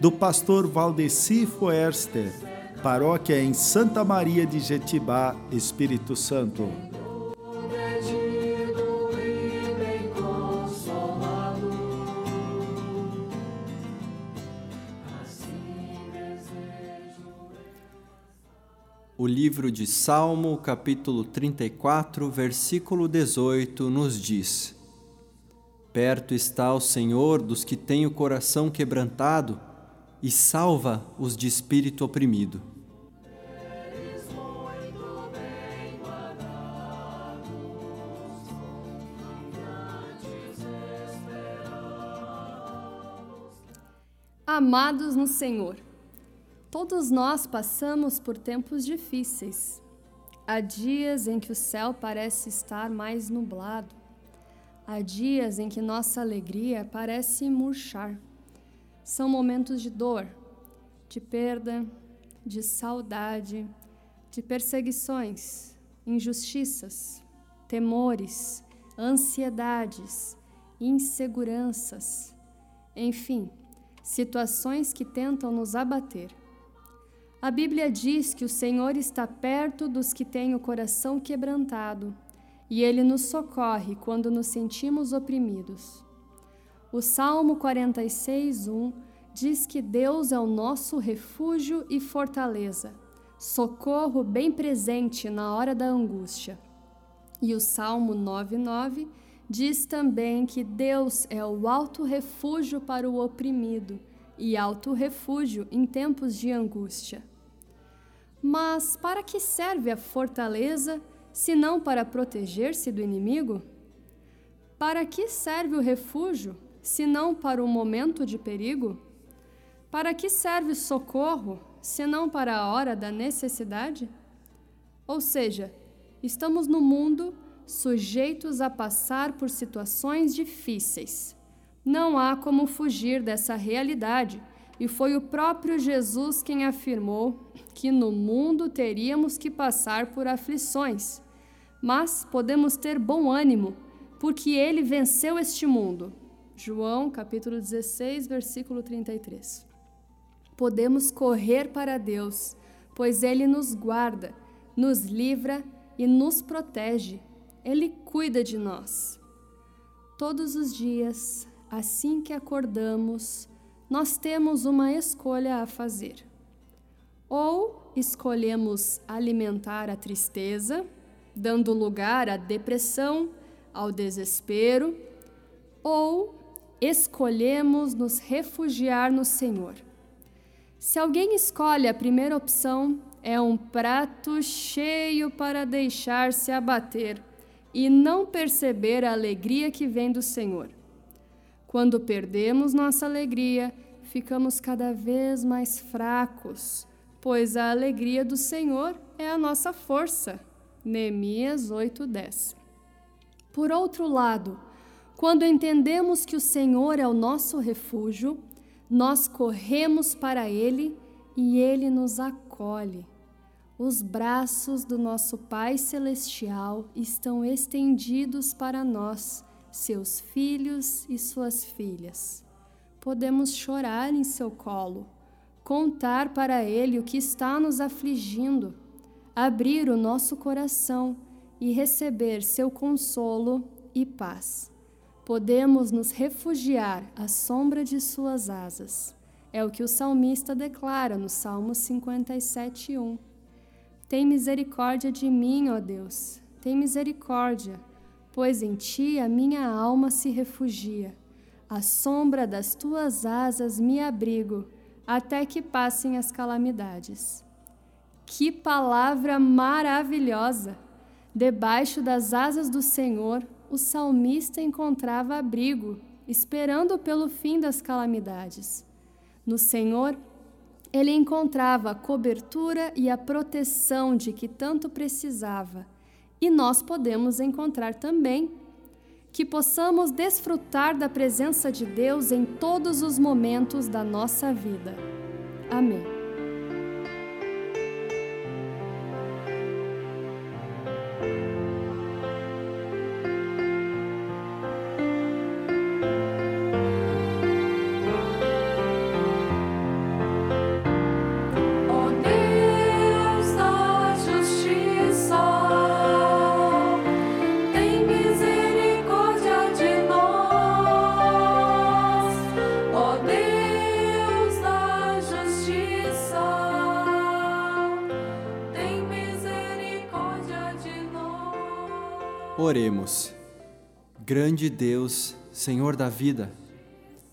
do pastor Valdeci Foerster, paróquia em Santa Maria de Jetibá, Espírito Santo. O livro de Salmo, capítulo 34, versículo 18, nos diz: Perto está o Senhor dos que têm o coração quebrantado e salva os de espírito oprimido. Amados no Senhor, todos nós passamos por tempos difíceis. Há dias em que o céu parece estar mais nublado. Há dias em que nossa alegria parece murchar. São momentos de dor, de perda, de saudade, de perseguições, injustiças, temores, ansiedades, inseguranças, enfim, situações que tentam nos abater. A Bíblia diz que o Senhor está perto dos que têm o coração quebrantado e ele nos socorre quando nos sentimos oprimidos. O Salmo 46, 1 diz que Deus é o nosso refúgio e fortaleza, socorro bem presente na hora da angústia. E o Salmo 9,9 diz também que Deus é o alto refúgio para o oprimido e alto refúgio em tempos de angústia. Mas para que serve a fortaleza, se não para proteger-se do inimigo? Para que serve o refúgio? Senão para o momento de perigo? Para que serve socorro, senão para a hora da necessidade? Ou seja, estamos no mundo sujeitos a passar por situações difíceis. Não há como fugir dessa realidade, e foi o próprio Jesus quem afirmou que no mundo teríamos que passar por aflições, mas podemos ter bom ânimo, porque ele venceu este mundo. João, capítulo 16, versículo 33. Podemos correr para Deus, pois Ele nos guarda, nos livra e nos protege. Ele cuida de nós. Todos os dias, assim que acordamos, nós temos uma escolha a fazer. Ou escolhemos alimentar a tristeza, dando lugar à depressão, ao desespero, ou escolhemos nos refugiar no Senhor. Se alguém escolhe a primeira opção, é um prato cheio para deixar-se abater e não perceber a alegria que vem do Senhor. Quando perdemos nossa alegria, ficamos cada vez mais fracos, pois a alegria do Senhor é a nossa força. Neemias 8:10. Por outro lado, quando entendemos que o Senhor é o nosso refúgio, nós corremos para Ele e Ele nos acolhe. Os braços do nosso Pai Celestial estão estendidos para nós, seus filhos e suas filhas. Podemos chorar em seu colo, contar para Ele o que está nos afligindo, abrir o nosso coração e receber seu consolo e paz podemos nos refugiar à sombra de suas asas. É o que o salmista declara no Salmo 57:1. Tem misericórdia de mim, ó Deus. Tem misericórdia, pois em ti a minha alma se refugia. À sombra das tuas asas me abrigo, até que passem as calamidades. Que palavra maravilhosa! Debaixo das asas do Senhor, o salmista encontrava abrigo, esperando pelo fim das calamidades. No Senhor, ele encontrava a cobertura e a proteção de que tanto precisava, e nós podemos encontrar também que possamos desfrutar da presença de Deus em todos os momentos da nossa vida. Amém. Oremos. Grande Deus, Senhor da vida,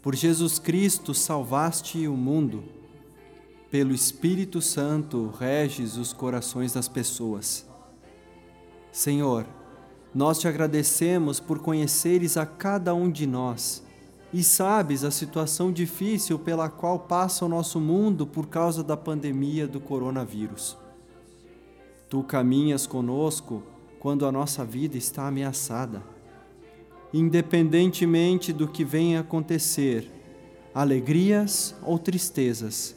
por Jesus Cristo salvaste o mundo, pelo Espírito Santo reges os corações das pessoas. Senhor, nós te agradecemos por conheceres a cada um de nós e sabes a situação difícil pela qual passa o nosso mundo por causa da pandemia do coronavírus. Tu caminhas conosco quando a nossa vida está ameaçada. Independentemente do que venha acontecer, alegrias ou tristezas,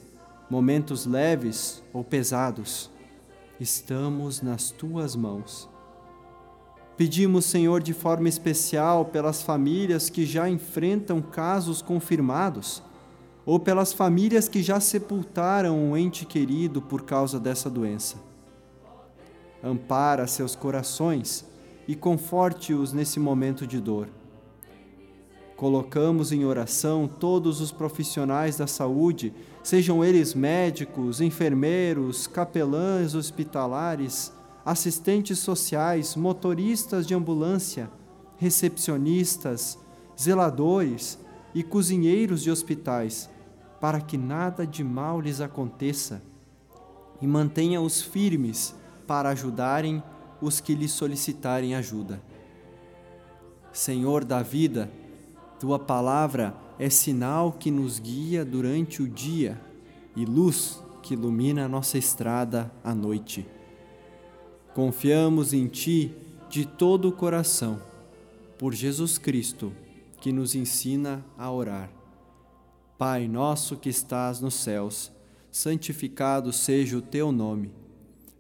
momentos leves ou pesados, estamos nas tuas mãos. Pedimos, Senhor, de forma especial pelas famílias que já enfrentam casos confirmados ou pelas famílias que já sepultaram um ente querido por causa dessa doença ampara seus corações e conforte-os nesse momento de dor. Colocamos em oração todos os profissionais da saúde, sejam eles médicos, enfermeiros, capelães hospitalares, assistentes sociais, motoristas de ambulância, recepcionistas, zeladores e cozinheiros de hospitais, para que nada de mal lhes aconteça, e mantenha-os firmes para ajudarem os que lhe solicitarem ajuda. Senhor da vida, tua palavra é sinal que nos guia durante o dia e luz que ilumina a nossa estrada à noite. Confiamos em ti de todo o coração, por Jesus Cristo, que nos ensina a orar. Pai nosso que estás nos céus, santificado seja o teu nome.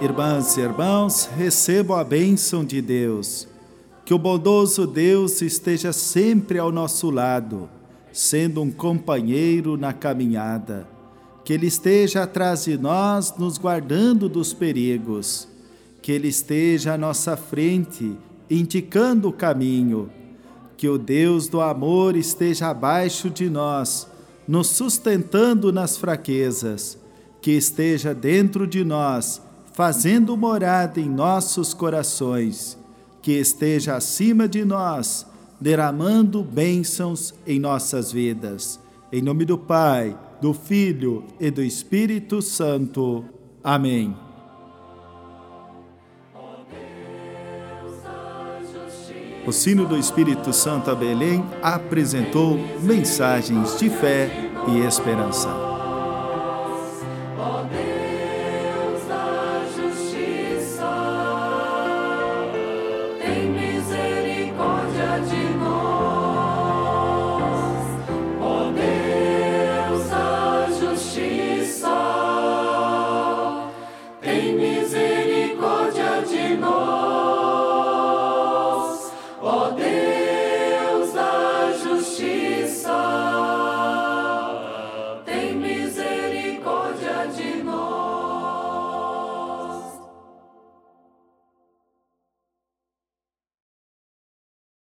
Irmãs e irmãos, recebam a bênção de Deus. Que o bondoso Deus esteja sempre ao nosso lado, sendo um companheiro na caminhada. Que Ele esteja atrás de nós, nos guardando dos perigos. Que Ele esteja à nossa frente, indicando o caminho. Que o Deus do amor esteja abaixo de nós, nos sustentando nas fraquezas. Que esteja dentro de nós, fazendo morada em nossos corações, que esteja acima de nós, derramando bênçãos em nossas vidas. Em nome do Pai, do Filho e do Espírito Santo. Amém. O sino do Espírito Santo a Belém apresentou mensagens de fé e esperança.